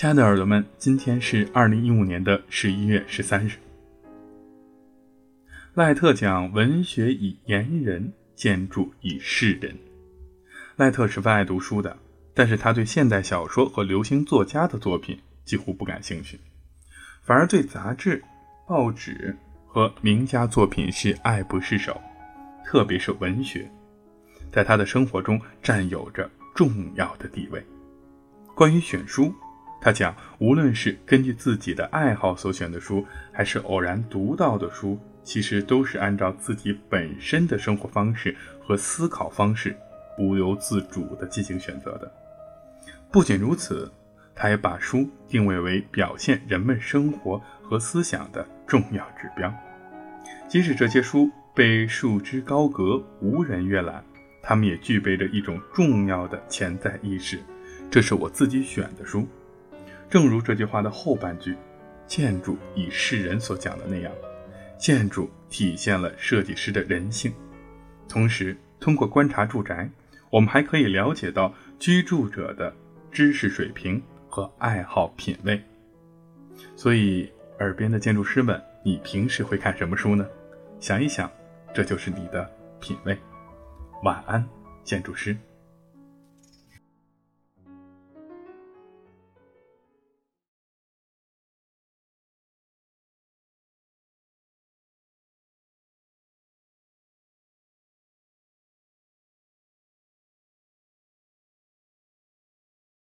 亲爱的耳朵们，今天是二零一五年的十一月十三日。赖特讲文学以言人，建筑以示人。赖特十分爱读书的，但是他对现代小说和流行作家的作品几乎不感兴趣，反而对杂志、报纸和名家作品是爱不释手，特别是文学，在他的生活中占有着重要的地位。关于选书。他讲，无论是根据自己的爱好所选的书，还是偶然读到的书，其实都是按照自己本身的生活方式和思考方式，不由自主地进行选择的。不仅如此，他也把书定位为表现人们生活和思想的重要指标。即使这些书被束之高阁，无人阅览，他们也具备着一种重要的潜在意识：这是我自己选的书。正如这句话的后半句“建筑以示人”所讲的那样，建筑体现了设计师的人性。同时，通过观察住宅，我们还可以了解到居住者的知识水平和爱好品味。所以，耳边的建筑师们，你平时会看什么书呢？想一想，这就是你的品味。晚安，建筑师。